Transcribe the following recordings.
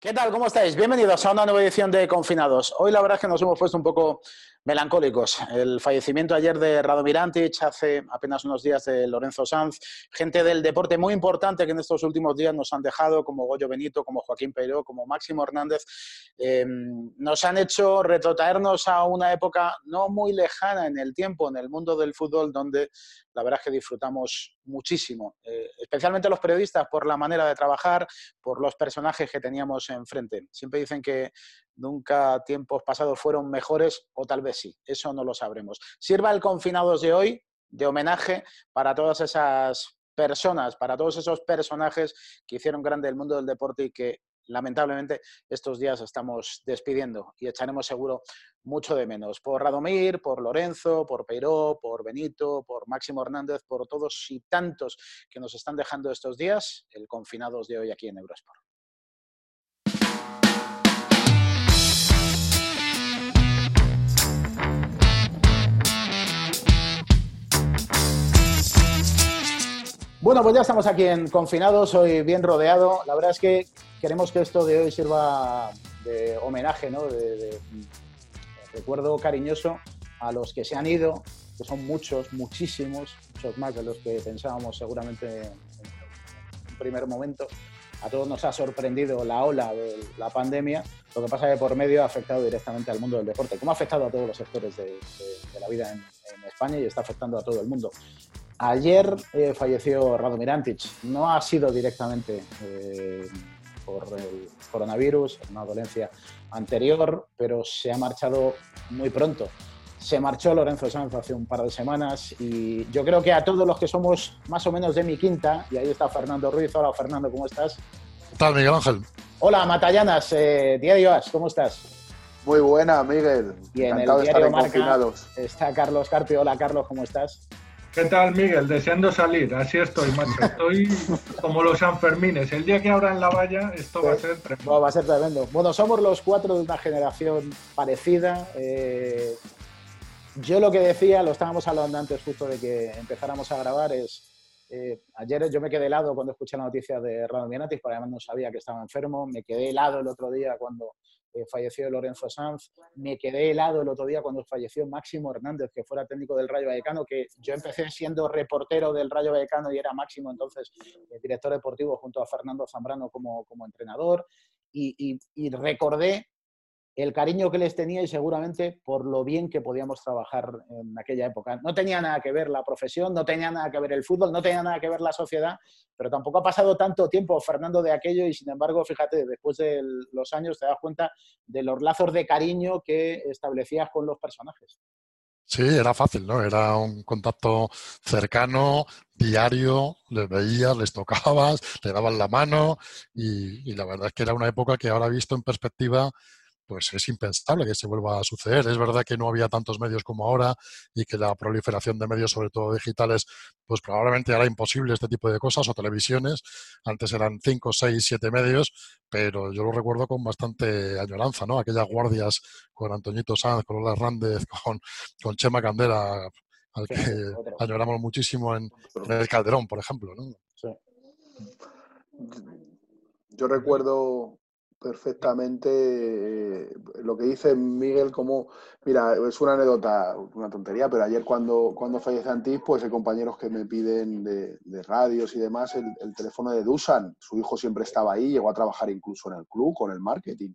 ¿Qué tal? ¿Cómo estáis? Bienvenidos a una nueva edición de Confinados. Hoy la verdad es que nos hemos puesto un poco melancólicos. El fallecimiento ayer de Radomir Antic, hace apenas unos días de Lorenzo Sanz, gente del deporte muy importante que en estos últimos días nos han dejado, como Goyo Benito, como Joaquín Peiró, como Máximo Hernández, eh, nos han hecho retrotraernos a una época no muy lejana en el tiempo, en el mundo del fútbol, donde la verdad es que disfrutamos muchísimo, eh, especialmente los periodistas por la manera de trabajar, por los personajes que teníamos enfrente. Siempre dicen que nunca tiempos pasados fueron mejores, o tal vez sí, eso no lo sabremos. Sirva el confinados de hoy de homenaje para todas esas personas, para todos esos personajes que hicieron grande el mundo del deporte y que lamentablemente estos días estamos despidiendo y echaremos seguro mucho de menos. Por Radomir, por Lorenzo, por Peiró, por Benito, por Máximo Hernández, por todos y tantos que nos están dejando estos días, el confinados de hoy aquí en Eurosport. Bueno, pues ya estamos aquí en Confinados, hoy bien rodeado. La verdad es que queremos que esto de hoy sirva de homenaje, ¿no? de, recuerdo cariñoso a los que se han ido, que son muchos, muchísimos, muchos más de los que pensábamos seguramente en un primer momento. A todos nos ha sorprendido la ola de la pandemia, lo que pasa es que por medio ha afectado directamente al mundo del deporte, como ha afectado a todos los sectores de, la vida en, España y está afectando a todo el mundo. Ayer eh, falleció Radomir Antic. No ha sido directamente eh, por el coronavirus, una dolencia anterior, pero se ha marchado muy pronto. Se marchó Lorenzo Sanz hace un par de semanas y yo creo que a todos los que somos más o menos de mi quinta, y ahí está Fernando Ruiz. Hola Fernando, ¿cómo estás? ¿Qué tal, Miguel Ángel? Hola, Matallanas, eh, Diario As, ¿cómo estás? Muy buena, Miguel. Y en el diario Marca está Carlos Carpio. Hola, Carlos, ¿cómo estás? ¿Qué tal, Miguel? Deseando salir. Así estoy, macho. Estoy como los Sanfermines. El día que abran la valla, esto va a ser tremendo. va a ser tremendo. Bueno, somos los cuatro de una generación parecida. Eh, yo lo que decía, lo estábamos hablando antes justo de que empezáramos a grabar, es... Eh, ayer yo me quedé helado cuando escuché la noticia de Radomir porque además no sabía que estaba enfermo. Me quedé helado el otro día cuando eh, falleció Lorenzo Sanz. Me quedé helado el otro día cuando falleció Máximo Hernández, que fuera técnico del Rayo Vallecano, que yo empecé siendo reportero del Rayo Vallecano y era Máximo entonces el director deportivo junto a Fernando Zambrano como, como entrenador. y, y recordé el cariño que les tenía y seguramente por lo bien que podíamos trabajar en aquella época. No tenía nada que ver la profesión, no tenía nada que ver el fútbol, no tenía nada que ver la sociedad, pero tampoco ha pasado tanto tiempo, Fernando, de aquello y sin embargo, fíjate, después de los años te das cuenta de los lazos de cariño que establecías con los personajes. Sí, era fácil, ¿no? Era un contacto cercano, diario, les veías, les tocabas, le dabas la mano y, y la verdad es que era una época que ahora visto en perspectiva pues es impensable que se vuelva a suceder. Es verdad que no había tantos medios como ahora y que la proliferación de medios, sobre todo digitales, pues probablemente era imposible este tipo de cosas o televisiones. Antes eran cinco, seis, siete medios, pero yo lo recuerdo con bastante añoranza, ¿no? Aquellas guardias con Antoñito Sanz, con Lola Hernández, con, con Chema Candela, al que añoramos muchísimo en, el Calderón, por ejemplo, ¿no? Yo recuerdo perfectamente eh, lo que dice Miguel, como, mira, es una anécdota, una tontería, pero ayer cuando, cuando fallece Antís, pues hay compañeros que me piden de, radios y demás el, teléfono de Dusan. Su hijo siempre estaba ahí, llegó a trabajar incluso en el club, con el marketing.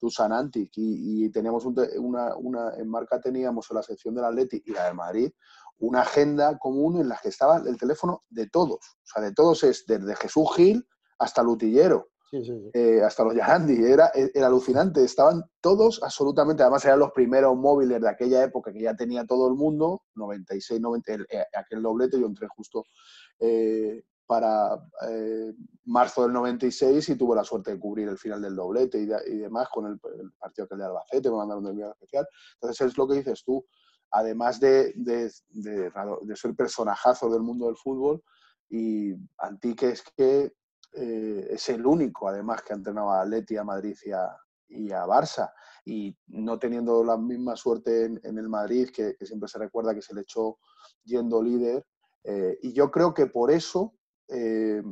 Dusan Antic. Y, teníamos una, una, en marca teníamos en la sección del Atleti y la de Madrid una agenda común en la que estaba el teléfono de todos. O sea, de todos es desde Jesús Gil hasta Lutillero eh, hasta los Yahandi. Era, era alucinante. Estaban todos absolutamente, además eran los primeros móviles de aquella época que ya tenía todo el mundo, 96, 90, eh, aquel doblete, yo entré justo eh, para marzo del 96 y tuvo la suerte de cubrir el final del doblete y, demás con el, partido que el de Albacete, me mandaron de enviado especial. Entonces es lo que dices tú, además de, de, de, ser personajazo del mundo del fútbol, y Antique es que eh, es el único, además, que ha entrenado a Leti, a Madrid y a, y Barça. Y no teniendo la misma suerte en, el Madrid, que, siempre se recuerda que se le echó yendo líder. Eh, y yo creo que por eso eh,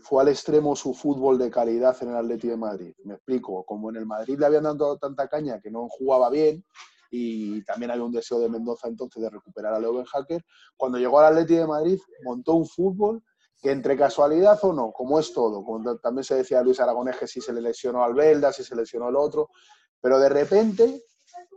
fue al extremo su fútbol de calidad en el Atleti de Madrid. Me explico, como en el Madrid le habían dado tanta caña que no jugaba bien, y también había un deseo de Mendoza entonces de recuperar a Leo Hacker. Cuando llegó al Atleti de Madrid, montó un fútbol que entre casualidad o no, como es todo, como también se decía Luis Aragonés que si se le lesionó al Belda, si se lesionó el otro, pero de repente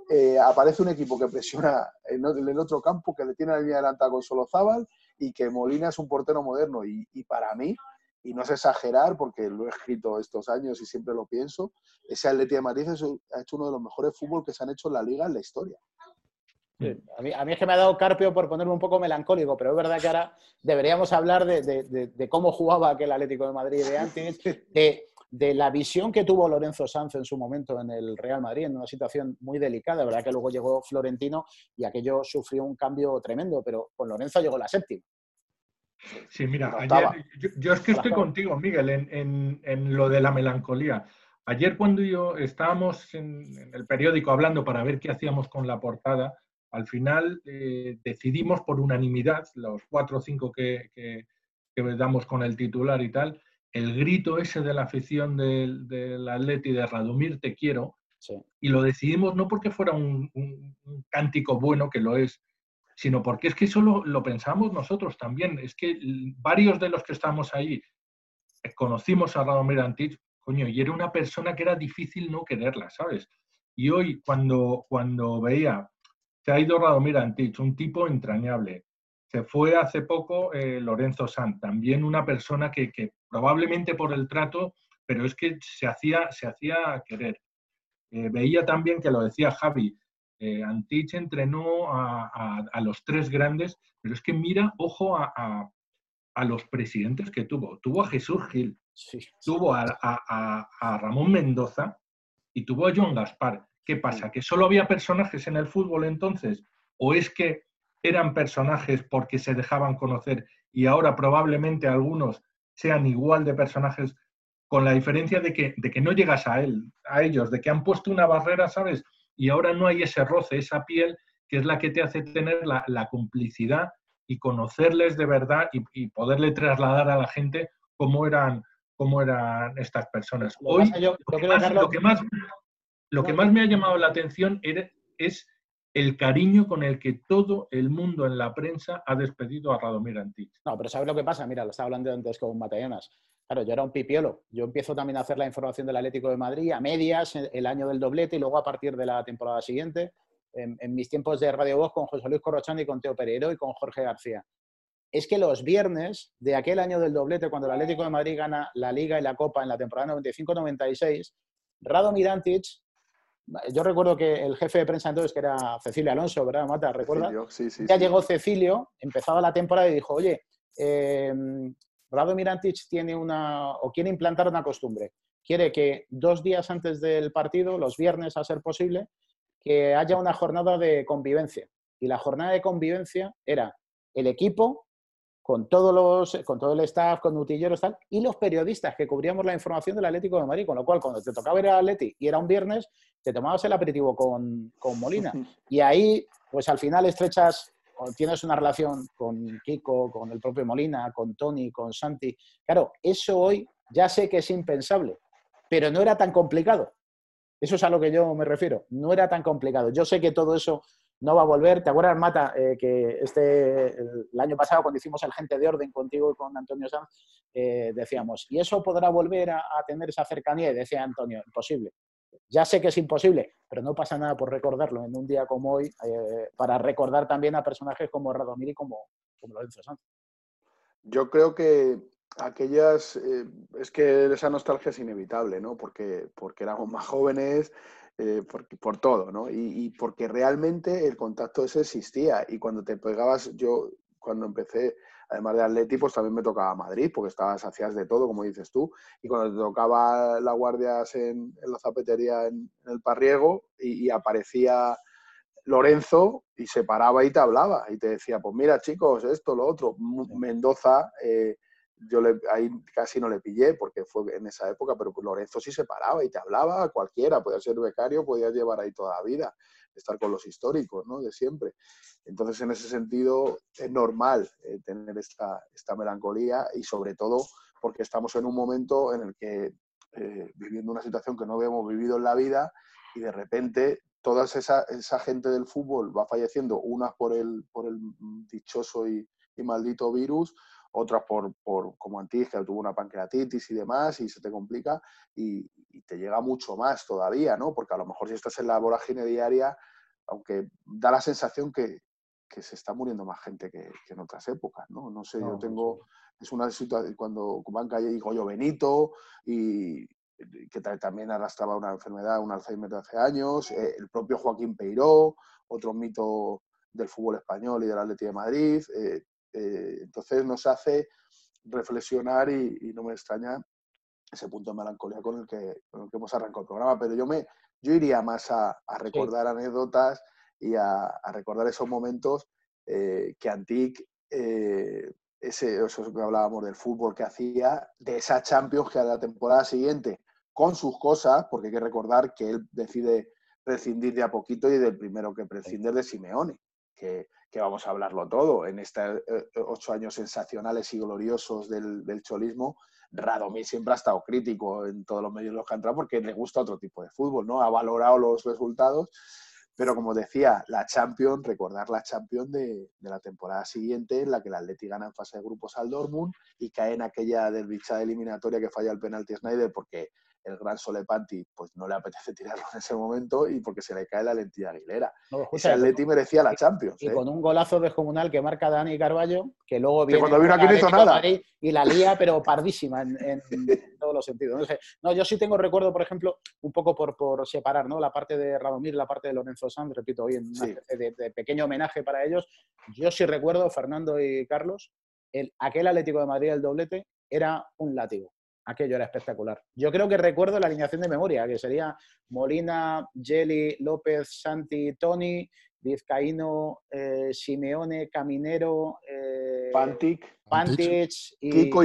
eh, aparece un equipo que presiona en, el otro campo, que le tiene la línea adelantada con solo Zabal y que Molina es un portero moderno. Y, para mí, y no es exagerar porque lo he escrito estos años y siempre lo pienso, ese Atleti de Madrid ha hecho uno de los mejores fútbol que se han hecho en la liga en la historia. A, mí, a, mí, es que me ha dado Carpio por ponerme un poco melancólico, pero es verdad que ahora deberíamos hablar de, de, cómo jugaba aquel Atlético de Madrid de antes, de, de, la visión que tuvo Lorenzo Sanz en su momento en el Real Madrid, en una situación muy delicada. verdad que luego llegó Florentino y aquello sufrió un cambio tremendo, pero con Lorenzo llegó la séptima. Sí, mira, ayer, yo, es que estoy contigo, Miguel, en, lo de la melancolía. Ayer cuando yo estábamos en, el periódico hablando para ver qué hacíamos con la portada, al final eh, decidimos por unanimidad, los cuatro o cinco que, que, damos con el titular y tal, el grito ese de la afición del, del Atleti de Radomir, te quiero, y lo decidimos no porque fuera un, un, cántico bueno, que lo es, sino porque es que eso lo, pensamos nosotros también. Es que varios de los que estamos ahí eh, conocimos a Radomir Antich, coño, y era una persona que era difícil no quererla, ¿sabes? Y hoy, cuando, cuando veía, se ha ido Radomir Antich, un tipo entrañable. Se fue hace poco eh, Lorenzo Sanz, también una persona que, probablemente por el trato, pero es que se hacía, se hacía querer. Eh, veía también que lo decía Javi, eh, Antich entrenó a, los tres grandes, pero es que mira, ojo a, los presidentes que tuvo. Tuvo a Jesús Gil, tuvo a, Ramón Mendoza y tuvo a John Gaspar. ¿Qué pasa? ¿Que solo había personajes en el fútbol entonces? ¿O es que eran personajes porque se dejaban conocer y ahora probablemente algunos sean igual de personajes con la diferencia de que, de que no llegas a él, a ellos, de que han puesto una barrera, ¿sabes? y ahora no hay ese roce, esa piel que es la que te hace tener la, complicidad y conocerles de verdad y, poderle trasladar a la gente cómo eran, cómo eran estas personas. Hoy, lo, que más, lo, que más, me ha llamado la atención es el cariño con el que todo el mundo en la prensa ha despedido a Radomir Antich. No, pero ¿sabes lo que pasa? Mira, lo estaba hablando antes con Matallanas. Claro, yo era un pipiolo. Yo empiezo también a hacer la información del Atlético de Madrid a medias, el año del doblete y luego a partir de la temporada siguiente, en, mis tiempos de Radio Voz con José Luis Corrochán y con Teo Pereiro y con Jorge García. Es que los viernes de aquel año del doblete, cuando el Atlético de Madrid gana la Liga y la Copa en la temporada 95-96, Rado Mirantich, yo recuerdo que el jefe de prensa entonces, que era Cecilio Alonso, ¿verdad, Mata? ¿Recuerdas? Sí, sí, ya llegó Cecilio, empezaba la temporada y dijo, oye, eh, Rado tiene una, o quiere implantar una costumbre. Quiere que dos días antes del partido, los viernes a ser posible, que haya una jornada de convivencia. Y la jornada de convivencia era el equipo, con, todos los, con todo el staff, con utilleros tal, y los periodistas que cubríamos la información del Atlético de Madrid, con lo cual cuando te tocaba ir al Atleti y era un viernes, te tomabas el aperitivo con, con Molina. Y ahí, pues al final estrechas tienes una relación con Kiko, con el propio Molina, con Tony, con Santi. Claro, eso hoy ya sé que es impensable, pero no era tan complicado. Eso es a lo que yo me refiero. No era tan complicado. Yo sé que todo eso no va a volver. ¿Te acuerdas, Mata, eh, que este, el, año pasado, cuando hicimos el Gente de Orden contigo y con Antonio Sanz, eh, decíamos, ¿y eso podrá volver a, a, tener esa cercanía? Y decía Antonio, imposible. Ya sé que es imposible, pero no pasa nada por recordarlo en un día como hoy, eh, para recordar también a personajes como Radomir y como, como Lorenzo Sanz. Yo creo que aquellas, es que esa nostalgia es inevitable, ¿no? Porque, porque éramos más jóvenes, eh, por, por, todo, ¿no? Y, y, porque realmente el contacto ese existía. Y cuando te pegabas, yo cuando empecé además de Atleti, pues también me tocaba Madrid, porque estabas, hacías de todo, como dices tú. Y cuando te tocaba la guardias en, la zapatería en, el Parriego y, aparecía Lorenzo y se paraba y te hablaba y te decía, pues mira chicos, esto, lo otro. Mendoza, eh, yo le, ahí casi no le pillé porque fue en esa época, pero pues Lorenzo sí se paraba y te hablaba, cualquiera, podía ser becario, podía llevar ahí toda la vida, estar con los históricos, ¿no? De siempre. Entonces, en ese sentido, es normal eh, tener esta, esta melancolía y sobre todo porque estamos en un momento en el que, eh, viviendo una situación que no habíamos vivido en la vida y de repente toda esa, esa gente del fútbol va falleciendo, unas por el, por el dichoso y, y maldito virus, otras por, por como Antis, que tuvo una pancreatitis y demás, y se te complica, y, te llega mucho más todavía, ¿no? Porque a lo mejor si estás en la vorágine diaria, aunque da la sensación que, que se está muriendo más gente que, en otras épocas, ¿no? No sé, yo tengo, es una situación, cuando van calle y Goyo Benito, y que también arrastraba una enfermedad, un Alzheimer de hace años, eh, el propio Joaquín Peiró, otro mito del fútbol español y del Atlético de Madrid, eh, eh, entonces nos hace reflexionar y, no me extraña ese punto de melancolía con el que, hemos arrancado el programa. Pero yo, me, yo iría más a, recordar anécdotas y a, recordar esos momentos eh, que Antic, eh, ese, eso que hablábamos del fútbol que hacía, de esa Champions que a la temporada siguiente, con sus cosas, porque hay que recordar que él decide prescindir de a poquito y del primero que prescindir de Simeone, que, vamos a hablarlo todo, en estos eh, ocho años sensacionales y gloriosos del, cholismo, Radomir siempre ha estado crítico en todos los medios en los que ha entrado porque le gusta otro tipo de fútbol, ¿no? Ha valorado los resultados, pero como decía, la Champions, recordar la Champions de, la temporada siguiente, en la que el Atleti gana en fase de grupos al Dortmund y cae en aquella desdichada eliminatoria que falla el penalti Snyder porque el gran Solepanti pues no le apetece tirarlo en ese momento y porque se le cae la lentilla Aguilera. No, ese Atleti merecía la Champions. Y ¿eh? con un golazo descomunal que marca Dani Carballo, que luego viene... Que cuando vino aquí no hizo nada. Y la lía, pero pardísima en, todos los sentidos. No, yo sí tengo recuerdo, por ejemplo, un poco por, por separar ¿no? la parte de Radomir, la parte de Lorenzo Sanz, repito, hoy en de, pequeño homenaje para ellos. Yo sí recuerdo, Fernando y Carlos, el, aquel Atlético de Madrid, el doblete, era un látigo aquello era espectacular. Yo creo que recuerdo la alineación de memoria, que sería Molina, Jelly, López, Santi, Tony, Vizcaíno, eh, Simeone, Caminero, eh, Pantic, y Kiko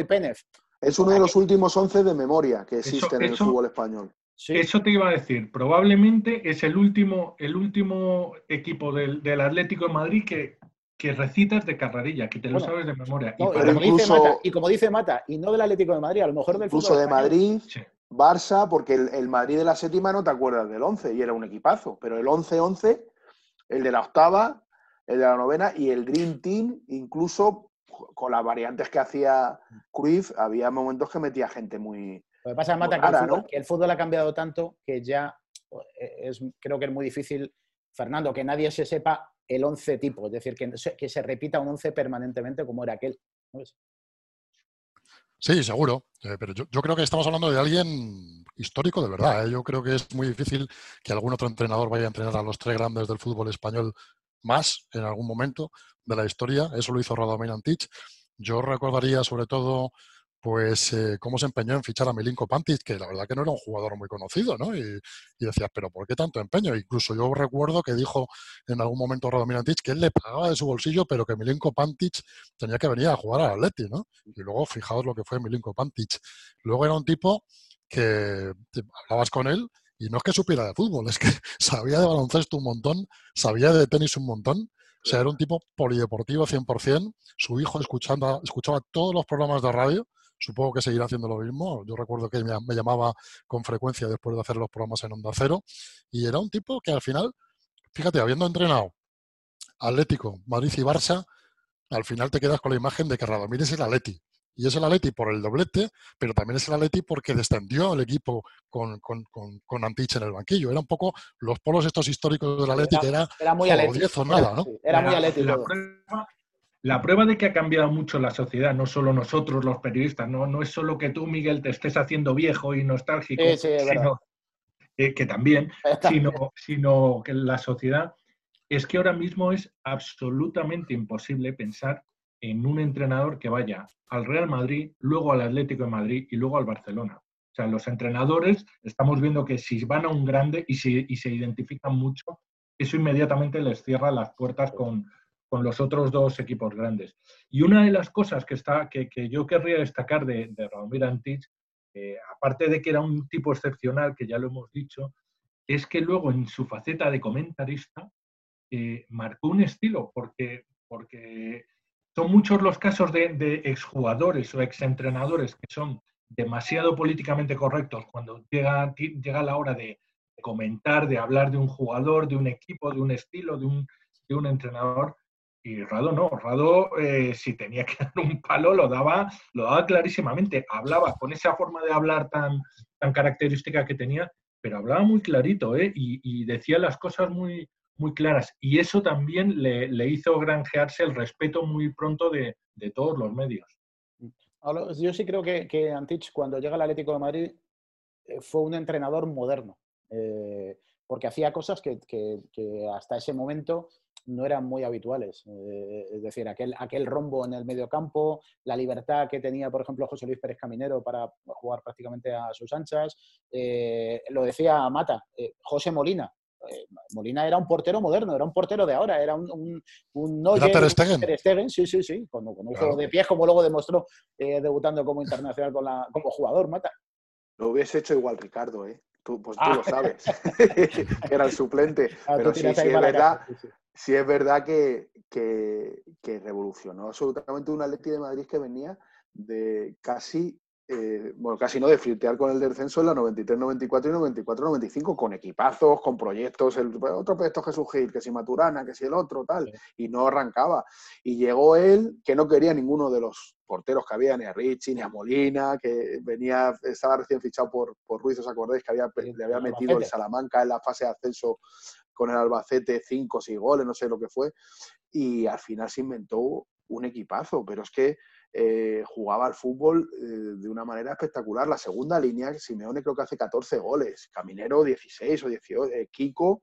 y, Penef. Es uno de los últimos once de memoria que existen en el fútbol español. Eso te iba a decir. Probablemente es el último, el último equipo del, del Atlético de Madrid que, que recitas de carrerilla, que te lo sabes de memoria. y, como dice Mata, y no del Atlético de Madrid, a lo mejor del Incluso de Madrid, Barça, porque el, Madrid de la séptima no te acuerdas del 11 y era un equipazo, pero el 11-11, el de la octava, el de la novena y el Green Team, incluso con las variantes que hacía Cruyff, había momentos que metía gente muy. Lo que pasa, Mata, que, el fútbol, que el fútbol ha cambiado tanto que ya eh, es, creo que es muy difícil, Fernando, que nadie se sepa el 11 tipo, es decir, que, que se repita un 11 permanentemente como era aquel. Sí, seguro, eh, pero yo, creo que estamos hablando de alguien histórico de verdad. ¿eh? Yo creo que es muy difícil que algún otro entrenador vaya a entrenar a los tres grandes del fútbol español más en algún momento de la historia. Eso lo hizo Radomir Antich. Yo recordaría sobre todo pues eh, cómo se empeñó en fichar a Milinko Pantic, que la verdad que no era un jugador muy conocido, ¿no? Y, decías, pero ¿por qué tanto empeño? Incluso yo recuerdo que dijo en algún momento Radomir Antic que él le pagaba de su bolsillo, pero que Milinko Pantic tenía que venir a jugar al Atleti, ¿no? Y luego fijaos lo que fue Milinko Pantic. Luego era un tipo que hablabas con él y no es que supiera de fútbol, es que sabía de baloncesto un montón, sabía de tenis un montón, o sea, era un tipo polideportivo 100%, su hijo escuchando, escuchaba todos los programas de radio, Supongo que seguirá haciendo lo mismo. Yo recuerdo que me, llamaba con frecuencia después de hacer los programas en Onda Cero y era un tipo que al final, fíjate, habiendo entrenado Atlético, Madrid y Barça, al final te quedas con la imagen de que Radomir es el Atleti. Y es el Atleti por el doblete, pero también es el Atleti porque descendió el equipo con, con, con, Antich en el banquillo. Era un poco los polos estos históricos del Atleti, que era, era muy o nada, ¿no? Era muy Atleti. La prueba de que ha cambiado mucho la sociedad, no solo nosotros los periodistas, no, no es solo que tú, Miguel, te estés haciendo viejo y nostálgico, sino, eh, que también, sino, sino que la sociedad es que ahora mismo es absolutamente imposible pensar en un entrenador que vaya al Real Madrid, luego al Atlético de Madrid y luego al Barcelona. O sea, los entrenadores estamos viendo que si van a un grande y, y se identifican mucho, eso inmediatamente les cierra las puertas con, con los otros dos equipos grandes. Y una de las cosas que, está, que, yo querría destacar de, de Radomir Antich, eh, aparte de que era un tipo excepcional, que ya lo hemos dicho, es que luego en su faceta de comentarista eh, marcó un estilo, porque, porque son muchos los casos de, exjugadores o exentrenadores que son demasiado políticamente correctos cuando llega, llega la hora de comentar, de hablar de un jugador, de un equipo, de un estilo, de un, de un entrenador, y Rado no, Rado eh, si tenía que dar un palo lo daba, lo daba clarísimamente, hablaba con esa forma de hablar tan, tan característica que tenía, pero hablaba muy clarito ¿eh? y, decía las cosas muy, muy claras. Y eso también le, hizo granjearse el respeto muy pronto de, todos los medios. Yo sí creo que, que Antich, cuando llega al Atlético de Madrid, eh, fue un entrenador moderno, porque hacía cosas que, que hasta ese momento no eran muy habituales. Eh, es decir, aquel, aquel rombo en el medio campo, la libertad que tenía, por ejemplo, José Luis Pérez Caminero para jugar prácticamente a sus anchas. Eh, lo decía Mata, eh, José Molina. Molina era un portero moderno, era un portero de ahora, era un, un, un Ter Stegen? sí, sí, sí, con, un juego de pies, como luego demostró debutando como internacional con la, como jugador, Mata. Lo hubiese hecho igual Ricardo, ¿eh? Tú, pues tú lo ah. sabes, era el suplente. Ah, pero sí, sí, es verdad, sí es verdad que, que, revolucionó absolutamente un Atleti de Madrid que venía de casi, eh, bueno, casi no, de flirtear con el descenso en la 93, 94 y 94, 95, con equipazos, con proyectos, el otro proyecto Jesús Gil, que si Maturana, que si el otro, tal, y no arrancaba. Y llegó él, que no quería ninguno de los porteros que había, ni a Richie, ni a Molina, que venía, estaba recién fichado por, por Ruiz, ¿os acordáis? Que había, le había metido el Salamanca en la fase de ascenso con el Albacete cinco o seis goles, no sé lo que fue, y al final se inventó un equipazo, pero es que eh, jugaba al fútbol eh, de una manera espectacular. La segunda línea, Simeone creo que hace 14 goles, Caminero 16 o 18, eh, Kiko.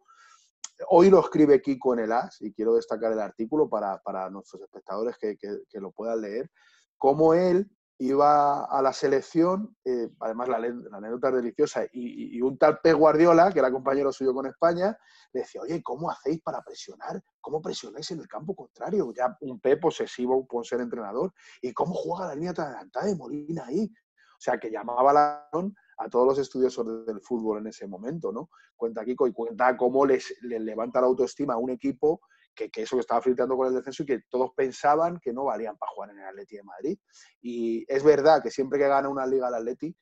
Hoy lo escribe Kiko en el AS y quiero destacar el artículo para, nuestros espectadores que, que, lo puedan leer, cómo él iba a la selección, además la, anécdota es deliciosa, y, un tal P. Guardiola, que era compañero suyo con España, le decía, oye, ¿cómo hacéis para presionar? ¿Cómo presionáis en el campo contrario? Ya un P posesivo por ser entrenador. ¿Y cómo juega la línea tan adelantada de Molina ahí? O sea, que llamaba la a todos los estudiosos del fútbol en ese momento, ¿no? Cuenta Kiko y cuenta cómo les, levanta la autoestima a un equipo que, que, eso que estaba flirtando con el descenso y que todos pensaban que no valían para jugar en el Atleti de Madrid. Y es verdad que siempre que gana una liga el Atleti,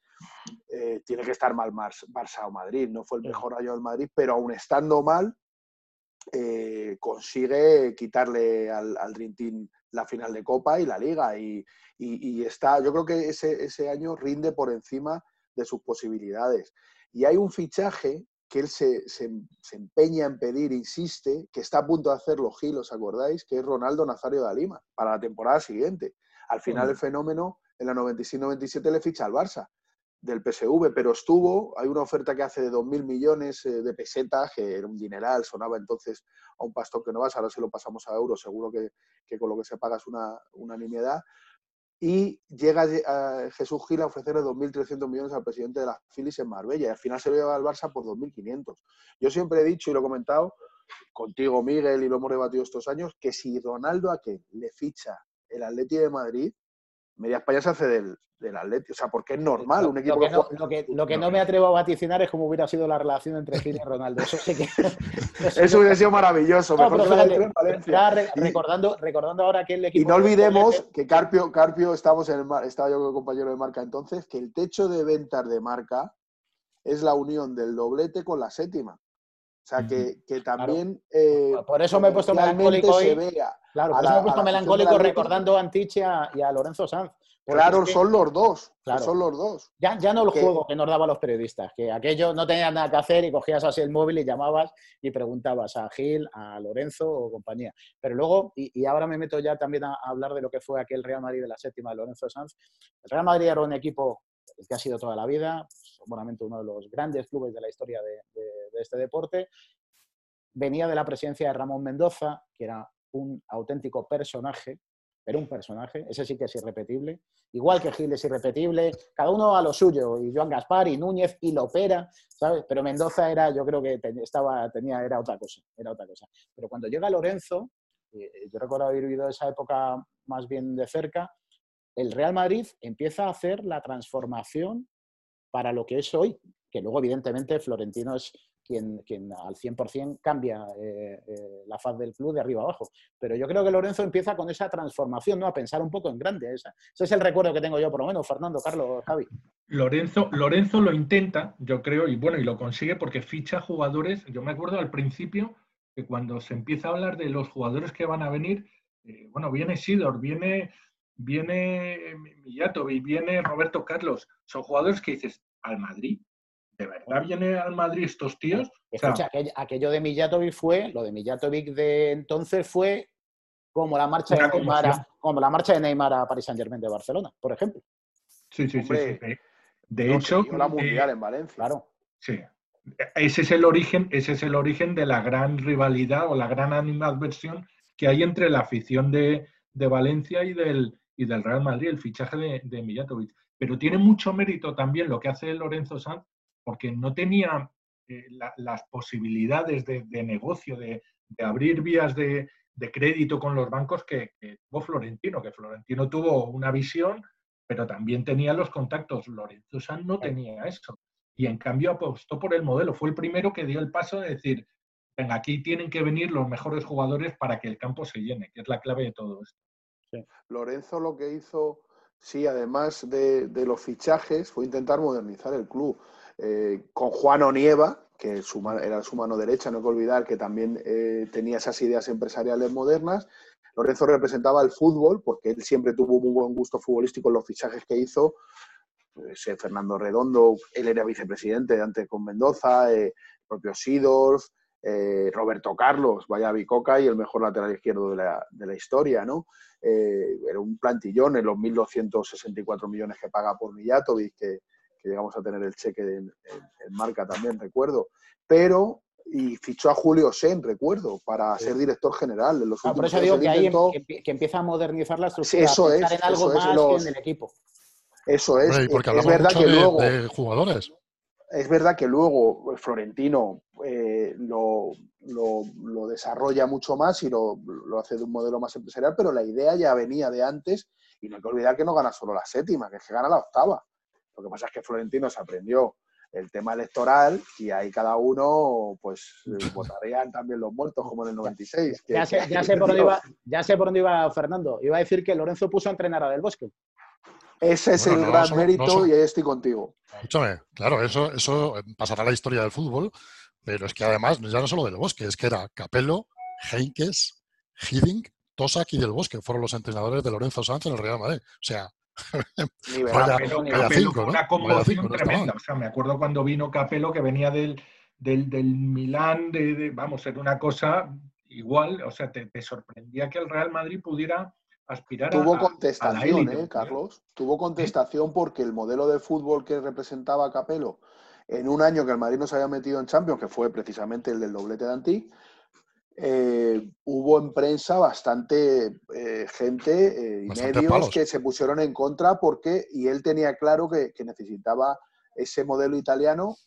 eh, tiene que estar mal Barça o Madrid. No fue el mejor año del Madrid, pero aún estando mal, eh, consigue quitarle al, al la final de Copa y la Liga. Y, está, yo creo que ese, ese, año rinde por encima de sus posibilidades. Y hay un fichaje que él se, empeña en pedir, insiste, que está a punto de hacerlo Gil, ¿os acordáis? Que es Ronaldo Nazario de Lima, para la temporada siguiente. Al final el fenómeno, en la 96-97 le ficha al Barça del PSV, pero estuvo, hay una oferta que hace de 2.000 millones eh, de pesetas, que era un dineral, sonaba entonces a un pastor que no vas, ahora se lo pasamos a euros, seguro que, con lo que se paga es una, una nimiedad, y llega a Jesús Gil a ofrecerle 2.300 millones al presidente de las Phillies en Marbella, y al final se lo lleva al Barça por 2.500. Yo siempre he dicho y lo he comentado contigo, Miguel, y lo hemos debatido estos años, que si Ronaldo a que le ficha el Atleti de Madrid, Media España se hace del, del Atleti. O sea, porque es normal un equipo lo que, no, me atrevo a vaticinar es cómo hubiera sido la relación entre Gil y Ronaldo. Eso sí que. Eso, hubiera sido maravilloso. recordando, recordando ahora que el equipo. Y no olvidemos que Carpio, Carpio estamos en el, estaba yo compañero de marca entonces, que el techo de ventas de marca es la unión del doblete con la séptima. O sea, que, que también. Eh, por eso me he puesto melancólico hoy. Claro, por eso me he puesto melancólico recordando a Antiche y a Lorenzo Sanz Claro, son los dos. Son los dos. Ya, ya no el juego que nos daban los periodistas, que aquello no tenía nada que hacer y cogías así el móvil y llamabas y preguntabas a Gil, a Lorenzo o compañía. Pero luego, y, ahora me meto ya también a, hablar de lo que fue aquel Real Madrid de la séptima de Lorenzo Sanz. El Real Madrid era un equipo que ha sido toda la vida, seguramente uno de los grandes clubes de la historia de, de este deporte. Venía de la presidencia de Ramón Mendoza, que era un auténtico personaje Era un personaje, ese sí que es irrepetible. Igual que Gil es irrepetible, cada uno a lo suyo, y Joan Gaspar, y Núñez, y Lopera, ¿sabes? Pero Mendoza era, yo creo que estaba, tenía, era otra cosa, era otra cosa. Pero cuando llega Lorenzo, eh, yo recuerdo haber vivido esa época más bien de cerca, el Real Madrid empieza a hacer la transformación para lo que es hoy, que luego evidentemente Florentino es quien, quien al 100% cambia eh, eh, la faz del club de arriba abajo. Pero yo creo que Lorenzo empieza con esa transformación, ¿no? A pensar un poco en grande. Ese es el recuerdo que tengo yo, por lo menos, Fernando, Carlos, Javi. Lorenzo, Lorenzo lo intenta, yo creo, y bueno, y lo consigue porque ficha jugadores. Yo me acuerdo al principio que cuando se empieza a hablar de los jugadores que van a venir, eh, bueno, viene Sidor, viene, viene Millatovic, viene Roberto Carlos. Son jugadores que dices, al Madrid, ¿de verdad viene al Madrid estos tíos? Escucha, aquello, de Mijatovic fue, lo de Mijatovic de entonces fue como la marcha de Neymar, a, como la marcha de Neymar a Paris Saint Germain de Barcelona, por ejemplo. Sí, sí, sí, De, hecho, la mundial en Valencia. Claro. Sí. Ese es el origen, ese es el origen de la gran rivalidad o la gran animadversión que hay entre la afición de, Valencia y del, y del Real Madrid, el fichaje de, de Mijatovic. Pero tiene mucho mérito también lo que hace Lorenzo Sanz, porque no tenía eh, las posibilidades de, negocio, de, abrir vías de, crédito con los bancos que, tuvo Florentino, que Florentino tuvo una visión, pero también tenía los contactos. Lorenzo Sanz no tenía eso. Y en cambio apostó por el modelo. Fue el primero que dio el paso de decir, venga, aquí tienen que venir los mejores jugadores para que el campo se llene, que es la clave de todo esto. Lorenzo lo que hizo, sí, además de, de, los fichajes, fue intentar modernizar el club. Eh, con Juan Onieva, que era su mano derecha, no hay que olvidar que también eh, tenía esas ideas empresariales modernas. Lorenzo representaba el fútbol, porque él siempre tuvo muy buen gusto futbolístico en los fichajes que hizo. Pues, eh, Fernando Redondo, él era vicepresidente antes con Mendoza, el propio Sidorf, Roberto Carlos, vaya bicoca y el mejor lateral izquierdo de la, historia, ¿no? era un plantillón en los 1.264 millones que paga por Millatovic, que, que llegamos a tener el cheque en, marca también, recuerdo. Pero, y fichó a Julio Sen, recuerdo, para ser director general. En los por eso digo que ahí que empieza a modernizar la estructura, eso es, en algo más que en el equipo. Eso es. porque es verdad que luego, de jugadores. Es verdad que luego Florentino eh, lo, lo, desarrolla mucho más y lo, lo, hace de un modelo más empresarial, pero la idea ya venía de antes y no hay que olvidar que no gana solo la séptima, que es que gana la octava. Lo que pasa es que Florentino se aprendió el tema electoral y ahí cada uno pues eh, votarían también los muertos como en el 96. ya, sé, por dónde iba, ya sé por dónde iba Fernando. Iba a decir que Lorenzo puso a entrenar a Del Bosque. Ese es el gran mérito y ahí estoy contigo. Escúchame, claro, eso, eso pasará a la historia del fútbol, pero es que además ya no solo Del Bosque, es que era Capello, Heinkes, Hiddink, Tosak y Del Bosque fueron los entrenadores de Lorenzo Sánchez en el Real Madrid. O sea, una conmoción tremenda. O sea, me acuerdo cuando vino Capello que venía del, del, del Milán, de, vamos, era una cosa igual, o sea, te, sorprendía que el Real Madrid pudiera aspirar Tuvo contestación, ¿eh, Carlos? Tuvo contestación porque el modelo de fútbol que representaba Capello en un año que el Madrid no se había metido en Champions, que fue precisamente el del doblete de Antí, eh, hubo en prensa bastante eh, gente eh, y medios que se pusieron en contra porque, y él tenía claro que, necesitaba ese modelo italiano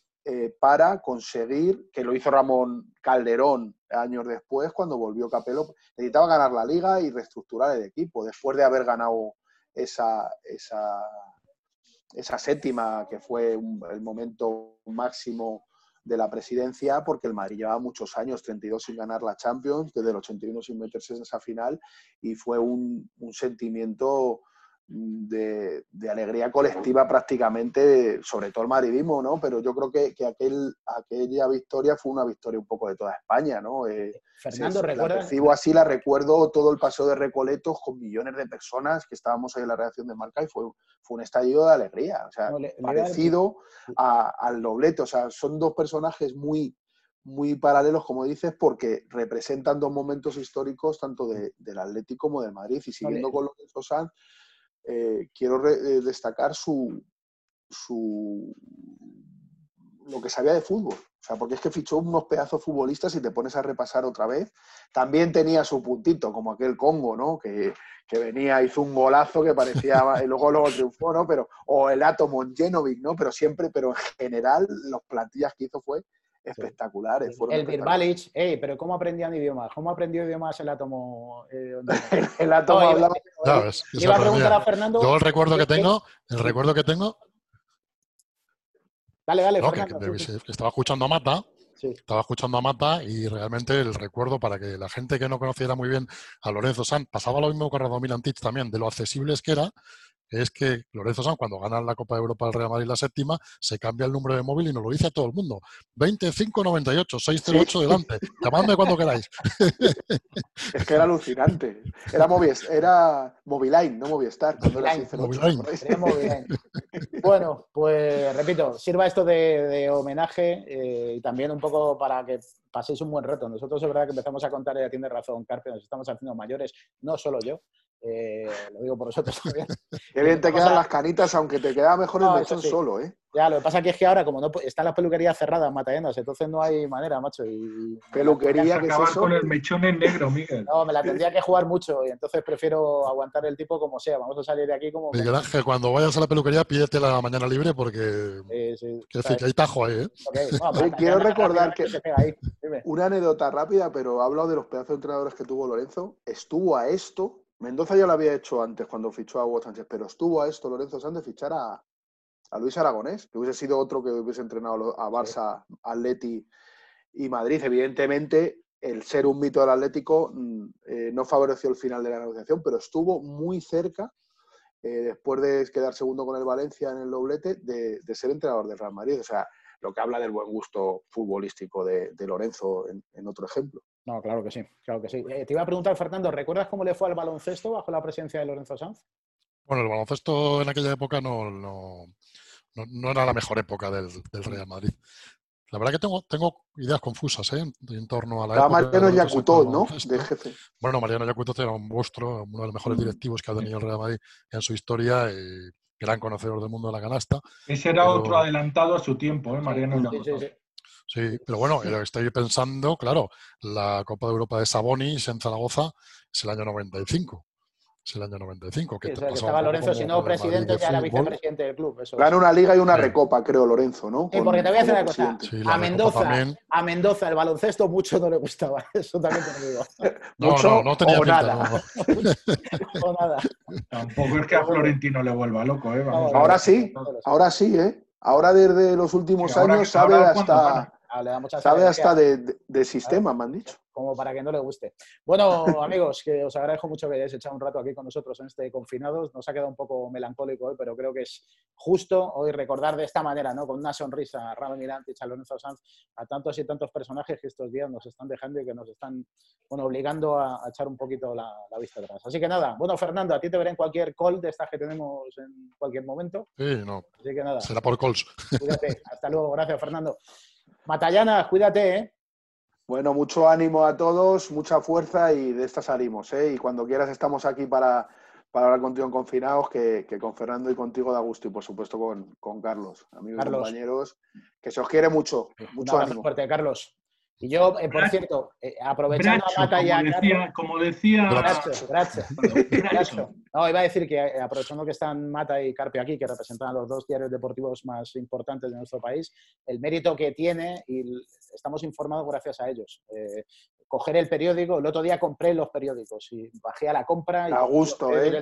para conseguir, que lo hizo Ramón Calderón años después, cuando volvió Capello, necesitaba ganar la liga y reestructurar el equipo, después de haber ganado esa, esa, esa séptima, que fue el momento máximo de la presidencia porque el Madrid llevaba muchos años, 32 sin ganar la Champions, desde el 81 sin meterse en esa final y fue un, un sentimiento de, alegría colectiva prácticamente, sobre todo el madridismo, ¿no? Pero yo creo que, que aquel, aquella victoria fue una victoria un poco de toda España, ¿no? Eh, Fernando, ¿recuerdas? La recibo así, la recuerdo todo el paseo de Recoletos con millones de personas que estábamos ahí en la reacción de marca y fue, fue un estallido de alegría, o sea, parecido al doblete, o sea, son dos personajes muy muy paralelos, como dices, porque representan dos momentos históricos tanto del Atlético como del Madrid. Y siguiendo con lo que Sanz, eh, quiero eh, destacar su, su, lo que sabía de fútbol. O sea, porque es que fichó unos pedazos futbolistas y te pones a repasar otra vez. También tenía su puntito, como aquel Congo, ¿no? Que, que venía, hizo un golazo que parecía, y luego, luego triunfó, ¿no? Pero, o el Atomo Genovic, ¿no? Pero siempre, pero en general, las plantillas que hizo fue espectaculares. el Birbalic, pero ¿cómo aprendían idiomas? ¿Cómo aprendió idiomas el átomo? Eh, el, átomo hablaba. iba a preguntar a Fernando. Yo el recuerdo que tengo, el recuerdo que tengo Dale, dale, estaba escuchando a Mata, estaba escuchando a Mata y realmente el recuerdo para que la gente que no conociera muy bien a Lorenzo San, pasaba lo mismo con Radomir Antich también, de lo accesibles que era, es que Lorenzo San, cuando gana la Copa de Europa del Real Madrid la séptima, se cambia el número de móvil y nos lo dice a todo el mundo. 2598, 608 delante. Llamadme cuando queráis. Es que era alucinante. Era, era Moviline, no Movistar. Moviline. Bueno, pues repito, sirva esto de, homenaje eh, y también un poco para que paséis un buen reto. Nosotros es verdad que empezamos a contar, ya tiene razón Carpe, nos estamos haciendo mayores, no solo yo, eh, lo digo por vosotros también. Qué bien te quedan las canitas, aunque te queda mejor el mechón solo, ¿eh? Ya, lo que pasa es que ahora, como no está la peluquería cerrada en entonces no hay manera, macho. Y, peluquería que es con el mechón en negro, Miguel. No, me la tendría que jugar mucho y entonces prefiero aguantar el tipo como sea. Vamos a salir de aquí como. Miguel Ángel, cuando vayas a la peluquería, pídete la mañana libre porque. Sí, sí. Quiero decir que hay tajo ahí, ¿eh? quiero recordar que. Una anécdota rápida, pero ha hablado de los pedazos de entrenadores que tuvo Lorenzo. Estuvo a esto Mendoza ya lo había hecho antes cuando fichó a Hugo Sánchez, pero estuvo a esto Lorenzo Sánchez fichar a, Luis Aragonés, que hubiese sido otro que hubiese entrenado a Barça, Atleti y Madrid. Evidentemente, el ser un mito del Atlético mm, eh, no favoreció el final de la negociación, pero estuvo muy cerca, eh, después de quedar segundo con el Valencia en el doblete, de, ser entrenador del Real Madrid. O sea, lo que habla del buen gusto futbolístico de, Lorenzo en otro ejemplo. No, claro que sí, claro que sí. Eh, te iba a preguntar, Fernando, ¿recuerdas cómo le fue al baloncesto bajo la presencia de Lorenzo Sanz? Bueno, el baloncesto en aquella época no, no, no, era la mejor época del, Real Madrid. La verdad que tengo, tengo ideas confusas ¿eh? en, torno a la época. Mariano Yacutot, ¿no? De jefe. Bueno, Mariano Yacutot era un monstruo, uno de los mejores directivos que ha tenido el Real Madrid en su historia. Y gran conocedor del mundo de la canasta. Ese era otro adelantado a su tiempo, ¿eh? Mariano Yacutot. Sí, pero bueno, estoy pensando, claro, la Copa de Europa de Sabonis en Zaragoza es el año 95. Es el año 95. Que, estaba Lorenzo, si no presidente, ya era vicepresidente del club. Eso Gana una liga y una recopa, creo, Lorenzo, ¿no? Sí, porque te voy a decir una cosa. a, Mendoza, a Mendoza el baloncesto mucho no le gustaba. Eso también te lo digo. ¿Mucho no, no, no tenía o nada. o nada. Tampoco es que a Florentino le vuelva loco, ¿eh? ahora sí, ahora sí, ¿eh? Ahora desde los últimos años sabe hasta Sabe hasta de, de, sistema, me han dicho. Como para que no le guste. Bueno, amigos, que os agradezco mucho que hayáis echado un rato aquí con nosotros en este Confinados. Nos ha quedado un poco melancólico hoy, pero creo que es justo hoy recordar de esta manera, ¿no? Con una sonrisa a Ramón Mirante y a Lorenzo Sanz, a tantos y tantos personajes que estos días nos están dejando y que nos están, bueno, obligando a, echar un poquito la, vista atrás. Así que nada, bueno, Fernando, a ti te veré en cualquier call de estas que tenemos en cualquier momento. Sí, no. Así que nada. Será por calls. Cuídate. Hasta luego. Gracias, Fernando. Matallana, cuídate, ¿eh? Bueno, mucho ánimo a todos, mucha fuerza y de esta salimos, ¿eh? Y cuando quieras estamos aquí para, para hablar contigo en confinados, que, con Fernando y contigo da gusto y por supuesto con, con Carlos, amigos y compañeros, que se os quiere mucho. Mucho ánimo. fuerte, Carlos. Y yo, eh, por cierto, eh, aprovechando la batalla. Como decía. Como decía No, iba a decir que eh, aprovechando que están Mata y Carpe aquí, que representan a los dos diarios deportivos más importantes de nuestro país, el mérito que tiene y estamos informados gracias a ellos. coger el periódico, el otro día compré los periódicos y bajé a la compra y, a gusto, ¿eh?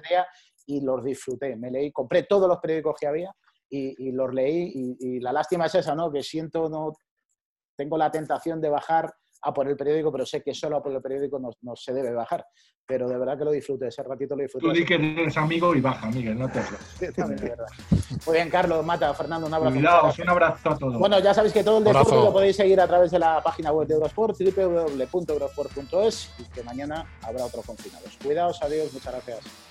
y los disfruté. Me leí, compré todos los periódicos que había y, los leí y, y, la lástima es esa, ¿no? Que siento no tengo la tentación de bajar a por el periódico, pero sé que solo a por el periódico no, se debe bajar. Pero de verdad que lo disfrute, ese ratito lo disfruto. Tú di que eres amigo y baja, Miguel, no te Muy bien, Carlos, Mata, Fernando, un abrazo. Cuidaos, un abrazo a todos. Bueno, ya sabéis que todo el deporte lo podéis seguir a través de la página web de Eurosport, www.eurosport.es y que mañana habrá otros confinados. Cuidaos, adiós, muchas gracias.